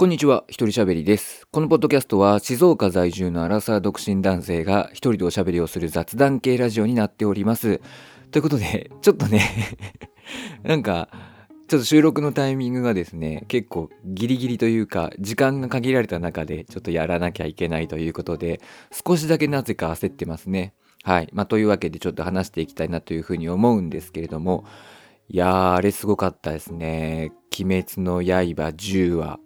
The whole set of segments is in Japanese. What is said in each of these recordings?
こんにちは、一人喋りです。このポッドキャストは静岡在住のアラサー独身男性が一人でおしゃべりをする雑談系ラジオになっております。ということで、ちょっとね なんか、ちょっと収録のタイミングがですね、結構ギリギリというか、時間が限られた中でちょっとやらなきゃいけないということで、少しだけなぜか焦ってますね。はい。まあ、というわけでちょっと話していきたいなというふうに思うんですけれども、いやー、あれすごかったですね。鬼滅の刃10話。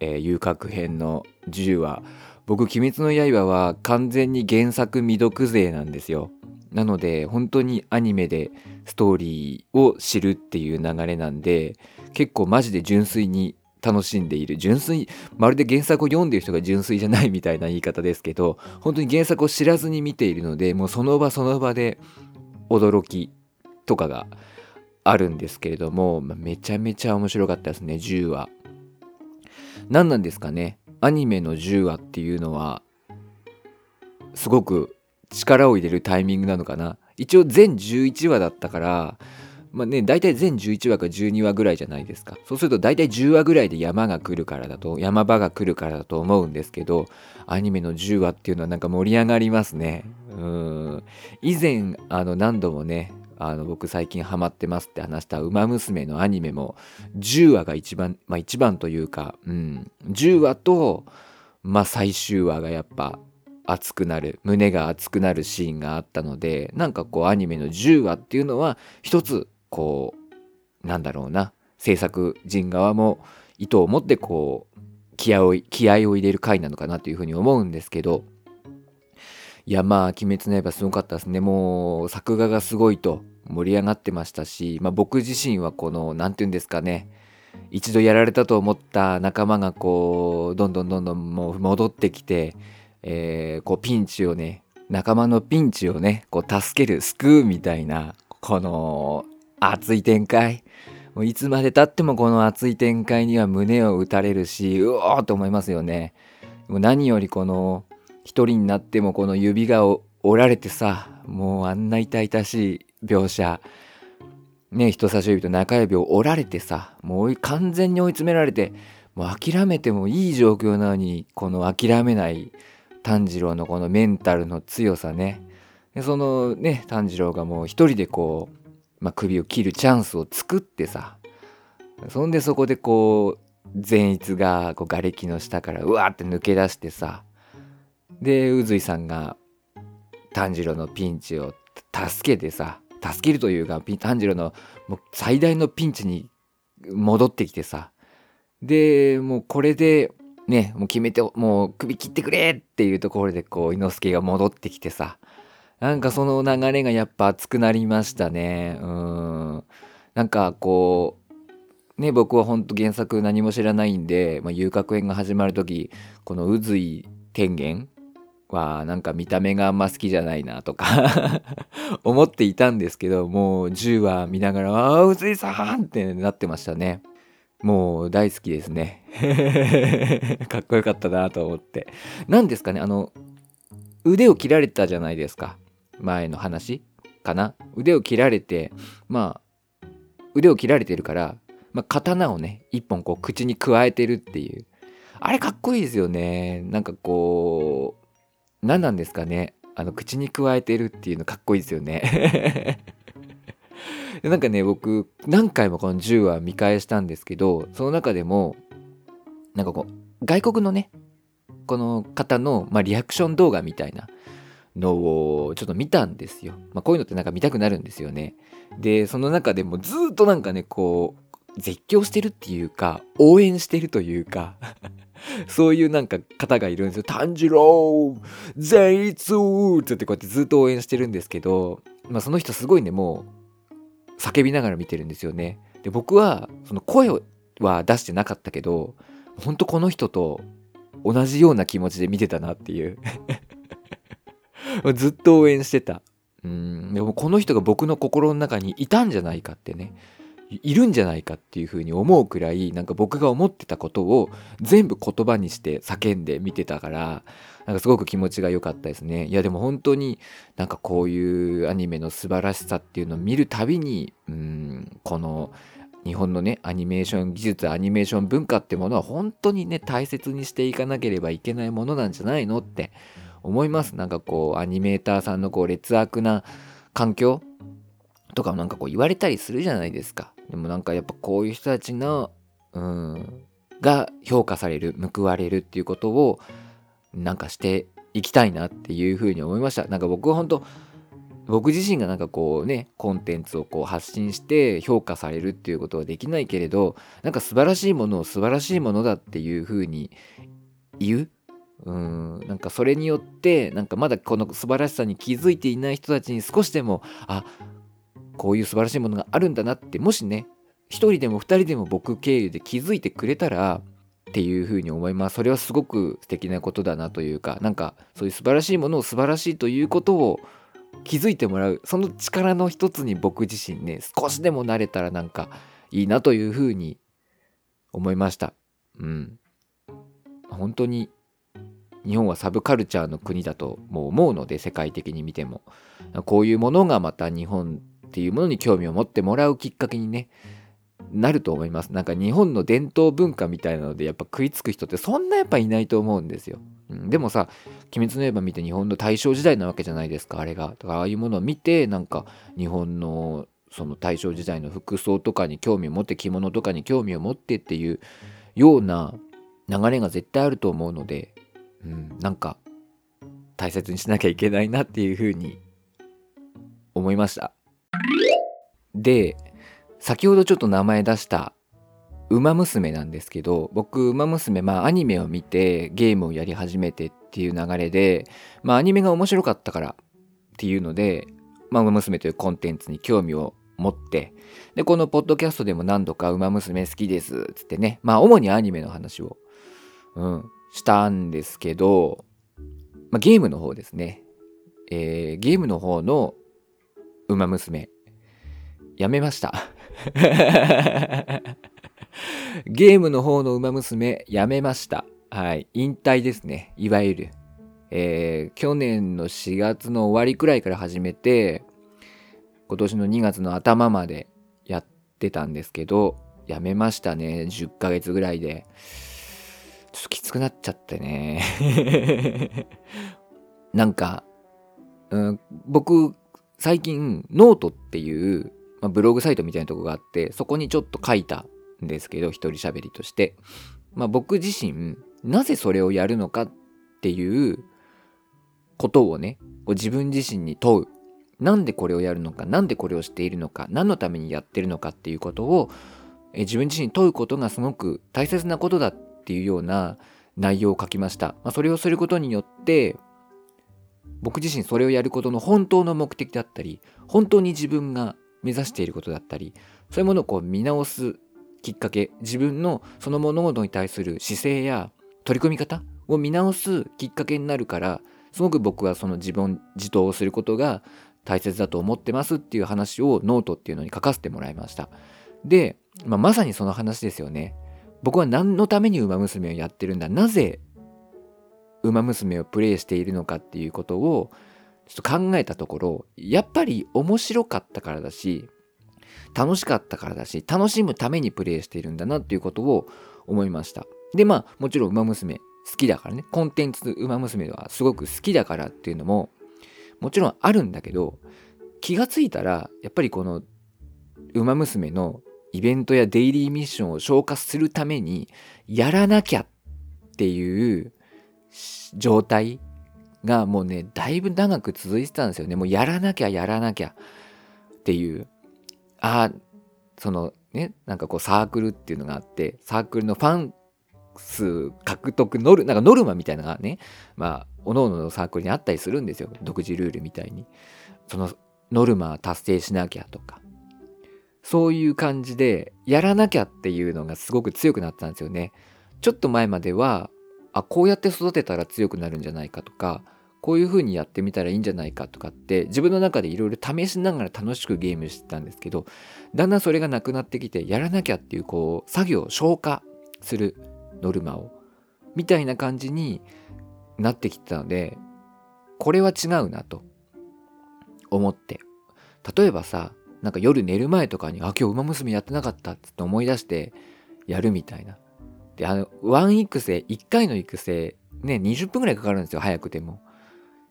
えー、遊郭編の10話僕「鬼滅の刃」は完全に原作未読勢なんですよ。なので本当にアニメでストーリーを知るっていう流れなんで結構マジで純粋に楽しんでいる。純粋まるで原作を読んでる人が純粋じゃないみたいな言い方ですけど本当に原作を知らずに見ているのでもうその場その場で驚きとかがあるんですけれども、まあ、めちゃめちゃ面白かったですね10話何なんですかね？アニメの10話っていうのはすごく力を入れるタイミングなのかな？一応全11話だったからまあね大体全11話か12話ぐらいじゃないですか。そうすると大体10話ぐらいで山が来るからだと山場が来るからだと思うんですけどアニメの10話っていうのはなんか盛り上がりますね。うん。以前あの何度もねあの僕最近ハマってますって話した「ウマ娘」のアニメも10話が一番まあ一番というか、うん、10話と、まあ、最終話がやっぱ熱くなる胸が熱くなるシーンがあったのでなんかこうアニメの10話っていうのは一つこうなんだろうな制作陣側も意図を持ってこう気合を気合を入れる回なのかなというふうに思うんですけどいやまあ「鬼滅の刃」すごかったですね。もう作画がすごいと。盛り上がってましたし、まあ、僕自身はこの何て言うんですかね一度やられたと思った仲間がこうどんどんどんどんもう戻ってきて、えー、こうピンチをね仲間のピンチをねこう助ける救うみたいなこの熱い展開もういつまでたってもこの熱い展開には胸を打たれるしうおーと思いますよね。もう何よりこの一人になってもこの指が折られてさもうあんな痛々しい描写。ね人差し指と中指を折られてさもう完全に追い詰められてもう諦めてもいい状況なのにこの諦めない炭治郎のこのメンタルの強さね。でそのね炭治郎がもう一人でこう、まあ、首を切るチャンスを作ってさそんでそこでこう善逸がこう瓦礫の下からうわーって抜け出してさで宇髄さんが炭治郎のピンチを助けてさ助けるというか炭治郎のもう最大のピンチに戻ってきてさ。でもうこれでねもう決めてもう首切ってくれっていうところでこう伊之助が戻ってきてさ。なんかその流れがやっぱ熱くなりましたね。うん。なんかこうね僕はほんと原作何も知らないんで、まあ、遊郭園が始まる時この宇髄天元はなんか見た目があんま好きじゃないなとか 思っていたんですけどもう10話見ながら「ああ宇津さん!」ってなってましたね。もう大好きですね。かっこよかったなと思って。何ですかねあの腕を切られたじゃないですか。前の話かな。腕を切られてまあ腕を切られてるから、まあ、刀をね一本こう口にくわえてるっていう。あれかっこいいですよね。なんかこう何なんですかねあの口にくわえてるっていうのかっこいいですよね なんかね僕何回もこの10話見返したんですけどその中でもなんかこう外国のねこの方の、まあ、リアクション動画みたいなのをちょっと見たんですよ。まあ、こういうのってなんか見たくなるんですよね。でその中でもずっとなんかねこう絶叫してるっていうか応援してるというか そういうなんか方がいるんですよ。炭治郎善逸ってってこうやってずっと応援してるんですけど、まあ、その人すごいね、もう叫びながら見てるんですよね。で、僕はその声は出してなかったけど、本当この人と同じような気持ちで見てたなっていう ずっと応援してた。うん、でもこの人が僕の心の中にいたんじゃないかってね。いるんじゃないかっていうふうに思うくらいなんか僕が思ってたことを全部言葉にして叫んで見てたからなんかすごく気持ちが良かったですね。いやでも本当になんかこういうアニメの素晴らしさっていうのを見るたびにうんこの日本のねアニメーション技術アニメーション文化ってものは本当にね大切にしていかなければいけないものなんじゃないのって思います。なんかこうアニメーターさんのこう劣悪な環境とかもなんかこう言われたりするじゃないですか。でもなんかやっぱこういう人たちのうんが評価される報われるっていうことをなんかしていきたいなっていうふうに思いました。なんか僕は本当僕自身がなんかこうねコンテンツをこう発信して評価されるっていうことはできないけれどなんか素晴らしいものを素晴らしいものだっていうふうに言う？うんなんかそれによってなんかまだこの素晴らしさに気づいていない人たちに少しでもあこういう素晴らしいものがあるんだなってもしね一人でも二人でも僕経由で気づいてくれたらっていうふうに思います。それはすごく素敵なことだなというかなんかそういう素晴らしいものを素晴らしいということを気づいてもらうその力の一つに僕自身ね少しでもなれたらなんかいいなというふうに思いました。うん。本当に日本はサブカルチャーの国だともう思うので世界的に見ても。こういうものがまた日本っていうものに興味を持ってもらうきっかけにねなると思います。なんか日本の伝統文化みたいなのでやっぱ食いつく人ってそんなやっぱいないと思うんですよ、うん、でもさ「鬼滅の刃」見て日本の大正時代なわけじゃないですかあれが。だからああいうものを見てなんか日本のその大正時代の服装とかに興味を持って着物とかに興味を持ってっていうような流れが絶対あると思うので、うん、なんか大切にしなきゃいけないなっていうふうに思いました。で先ほどちょっと名前出した「ウマ娘」なんですけど僕「ウマ娘」まあアニメを見てゲームをやり始めてっていう流れでまあアニメが面白かったからっていうので「まあ、ウマ娘」というコンテンツに興味を持ってでこのポッドキャストでも何度か「ウマ娘好きです」っつってねまあ主にアニメの話を、うん、したんですけど、まあ、ゲームの方ですね、えー、ゲームの方の「ウマ娘」やめました ゲームの方の馬娘やめました。はい。引退ですね。いわゆる。えー、去年の4月の終わりくらいから始めて、今年の2月の頭までやってたんですけど、やめましたね。10ヶ月ぐらいで。ちょっときつくなっちゃってね。なんか、うん、僕、最近、ノートっていうまあ、ブログサイトみたいなとこがあってそこにちょっと書いたんですけど一人喋りとして、まあ、僕自身なぜそれをやるのかっていうことをね自分自身に問う。なんでこれをやるのか何でこれをしているのか何のためにやってるのかっていうことをえ自分自身に問うことがすごく大切なことだっていうような内容を書きました、まあ、それをすることによって僕自身それをやることの本当の目的だったり本当に自分が目指していることだったりそういうものをこう見直すきっかけ自分のその物事に対する姿勢や取り組み方を見直すきっかけになるからすごく僕はその自分自答をすることが大切だと思ってますっていう話をノートっていうのに書かせてもらいました。で、まあ、まさにその話ですよね。僕は何のためにウマ娘をやってるんだ？なぜウマ娘をプレイしているのかっていうことをちょっと考えたところやっぱり面白かったからだし楽しかったからだし楽しむためにプレイしているんだなっていうことを思いました。でまあもちろん「ウマ娘」好きだからね。コンテンツ「ウマ娘」はすごく好きだからっていうのももちろんあるんだけど気がついたらやっぱりこの「ウマ娘」のイベントやデイリーミッションを消化するためにやらなきゃっていう状態がもうねだいぶ長く続いてたんですよね。もうやらなきゃやらなきゃ。っていう。ああそのねなんかこうサークルっていうのがあってサークルのファン数獲得ノルなんかノルマみたいなのがねまあ各々のサークルにあったりするんですよ。独自ルールみたいに。そのノルマ達成しなきゃとか。そういう感じでやらなきゃっていうのがすごく強くなったんですよね。ちょっと前まではあこうやって育てたら強くなるんじゃないかとかこういう風にやってみたらいいんじゃないかとかって自分の中でいろいろ試しながら楽しくゲームしてたんですけどだんだんそれがなくなってきてやらなきゃっていうこう作業を消化するノルマをみたいな感じになってきてたのでこれは違うなと思って。例えばさなんか夜寝る前とかにあ今日馬娘やってなかったって思い出してやるみたいな。であのワン育成1回の育成ね20分ぐらいかかるんですよ早くても。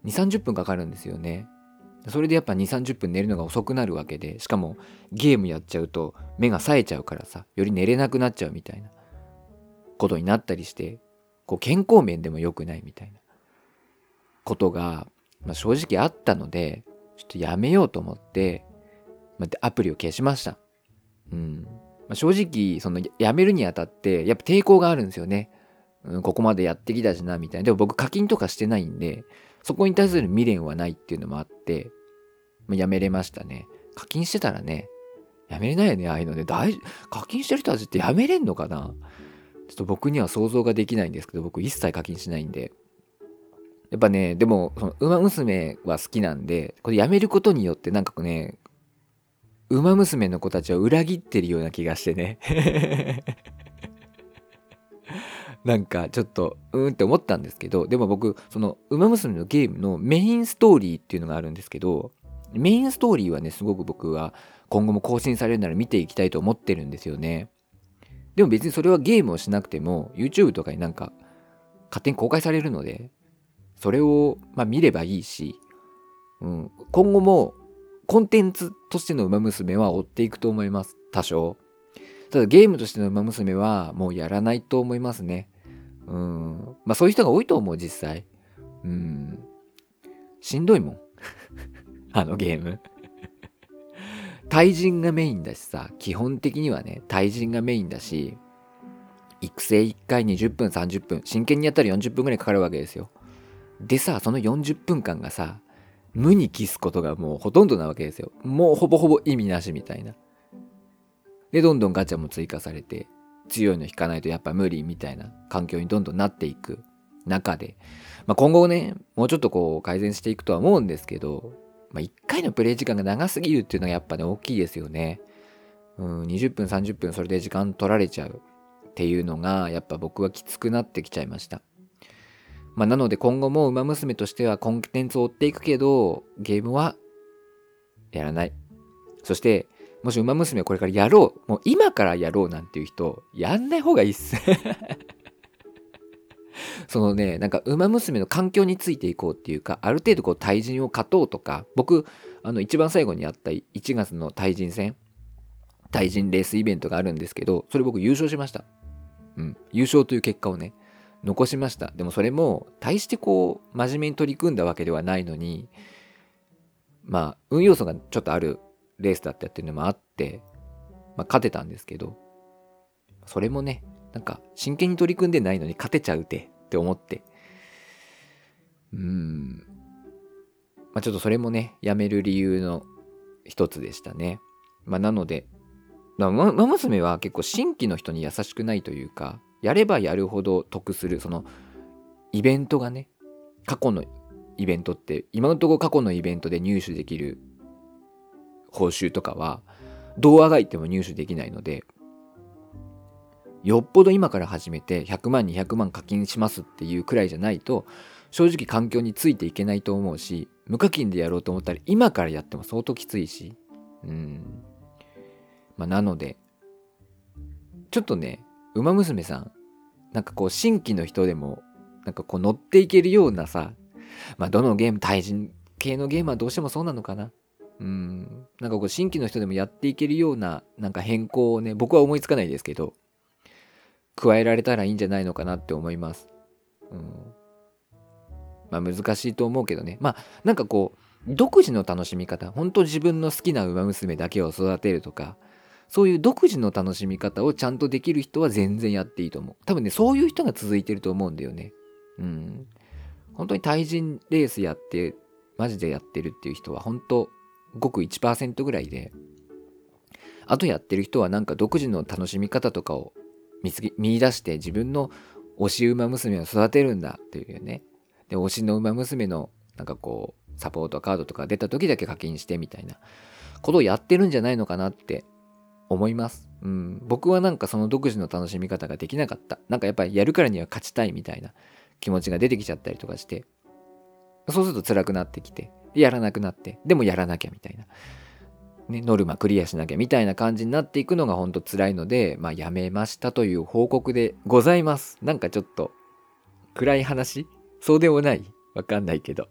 2 3 0分かかるんですよねそれでやっぱ2 3 0分寝るのが遅くなるわけでしかもゲームやっちゃうと目が冴えちゃうからさより寝れなくなっちゃうみたいなことになったりしてこう健康面でも良くないみたいなことが、まあ、正直あったのでちょっとやめようと思って、まあ、アプリを消しました。うんまあ、正直そのやめるにあたってやっぱ抵抗があるんですよね。うん、ここまでやってきたしなみたいな。でも僕課金とかしてないんでそこに対する未練はないっていうのもあって、まあ、やめれましたね。課金してたらねやめれないよねああいうので大課金してる人たちってやめれんのかな？ちょっと僕には想像ができないんですけど僕一切課金しないんで。やっぱねでもその馬娘は好きなんでこれやめることによってなんかね馬娘の子たちを裏切ってるような気がしてね。なんかちょっとうーんって思ったんですけどでも僕その「ウマ娘」のゲームのメインストーリーっていうのがあるんですけどメインストーリーはねすごく僕は今後も更新されるなら見ていきたいと思ってるんですよね。でも別にそれはゲームをしなくても YouTube とかになんか勝手に公開されるのでそれを、まあ、見ればいいし、うん、今後もコンテンツとしての「ウマ娘」は追っていくと思います多少。ただゲームとしての「ウマ娘」はもうやらないと思いますね。うん。まあそういう人が多いと思う実際。うん。しんどいもん。あのゲーム。対人がメインだしさ基本的にはね対人がメインだし育成1回20分30分真剣にやったら40分ぐらいかかるわけですよ。でさその40分間がさ無に帰すことがもうほとんどなわけですよ。もうほぼほぼ意味なしみたいな。でどんどんガチャも追加されて強いの引かないとやっぱ無理みたいな環境にどんどんなっていく中で、まあ、今後ねもうちょっとこう改善していくとは思うんですけど、まあ、1回のプレイ時間が長すぎるっていうのがやっぱね大きいですよね。うん、20分30分それで時間取られちゃうっていうのがやっぱ僕はきつくなってきちゃいました。まあ、なので今後も「ウマ娘」としてはコンテンツを追っていくけどゲームはやらない。そしてもし「ウマ娘」これからやろうもう今からやろうなんていう人やんない方がいいっす。そのねなんか「ウマ娘」の環境についていこうっていうかある程度こう対人を勝とうとか僕あの一番最後にやった1月の対人戦対人レースイベントがあるんですけどそれ僕優勝しました。うん。優勝という結果をね残しました。でもそれも大してこう真面目に取り組んだわけではないのにまあ運要素がちょっとあるレースだったっていうのもあって、まあ、勝てたんですけどそれもねなんか真剣に取り組んでないのに勝てちゃうてって思って。うん。まあちょっとそれもねやめる理由の一つでしたね。まあなのでまあ、娘は結構新規の人に優しくないというかやればやるほど得するそのイベントがね過去のイベントって今のところ過去のイベントで入手できる報酬とかはどうあがいても入手できないのでよっぽど今から始めて100万200万課金しますっていうくらいじゃないと正直環境についていけないと思うし無課金でやろうと思ったら今からやっても相当きついしうん。まあなのでちょっとねウマ娘さんなんかこう新規の人でもなんかこう乗っていけるようなさまあどのゲーム対人系のゲームはどうしてもそうなのかな。うんなんかこう新規の人でもやっていけるようななんか変更をね僕は思いつかないですけど加えられたらいいんじゃないのかなって思います。うん、まあ難しいと思うけどねまあなんかこう独自の楽しみ方本当自分の好きな馬娘だけを育てるとかそういう独自の楽しみ方をちゃんとできる人は全然やっていいと思う。多分ね、そういう人が続いてると思うんだよね。うん。本当に対人レースやって、マジでやってるっていう人は本当ごく1%ぐらいで、あとやってる人はなんか独自の楽しみ方とかを見つけ見出して自分の推し馬娘を育てるんだっていうね。で、推しの馬娘のなんかこう、サポートカードとか出た時だけ課金してみたいなことをやってるんじゃないのかなって思います。うん、僕はなんかその独自の楽しみ方ができなかった。なんかやっぱりやるからには勝ちたいみたいな気持ちが出てきちゃったりとかして、そうすると辛くなってきて、やらなくなって、でもやらなきゃみたいな。ね、ノルマクリアしなきゃみたいな感じになっていくのがほんと辛いので、まあ、やめましたという報告でございます。なんかちょっと暗い話？そうでもない？わかんないけど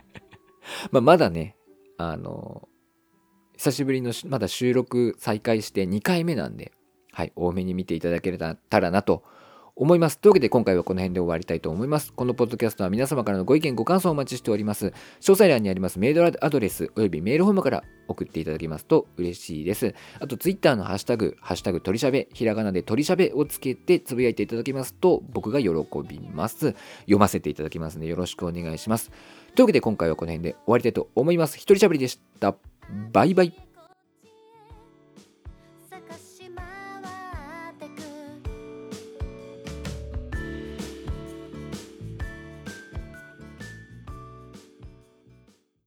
まあまだね、あの久しぶりのまだ収録再開して2回目なんで、はい、多めに見ていただけたらなと思います。というわけで今回はこの辺で終わりたいと思います。このポッドキャストは皆様からのご意見ご感想をお待ちしております。詳細欄にありますメールアドレスおよびメールフォームから送っていただけますと嬉しいです。あと Twitter のハッシュタグ、ハッシュタグ鳥しゃべ、ひらがなで鳥しゃべをつけてつぶやいていただけますと僕が喜びます。読ませていただきますのでよろしくお願いします。というわけで今回はこの辺で終わりたいと思います。一人しゃべりでした。バイバイ。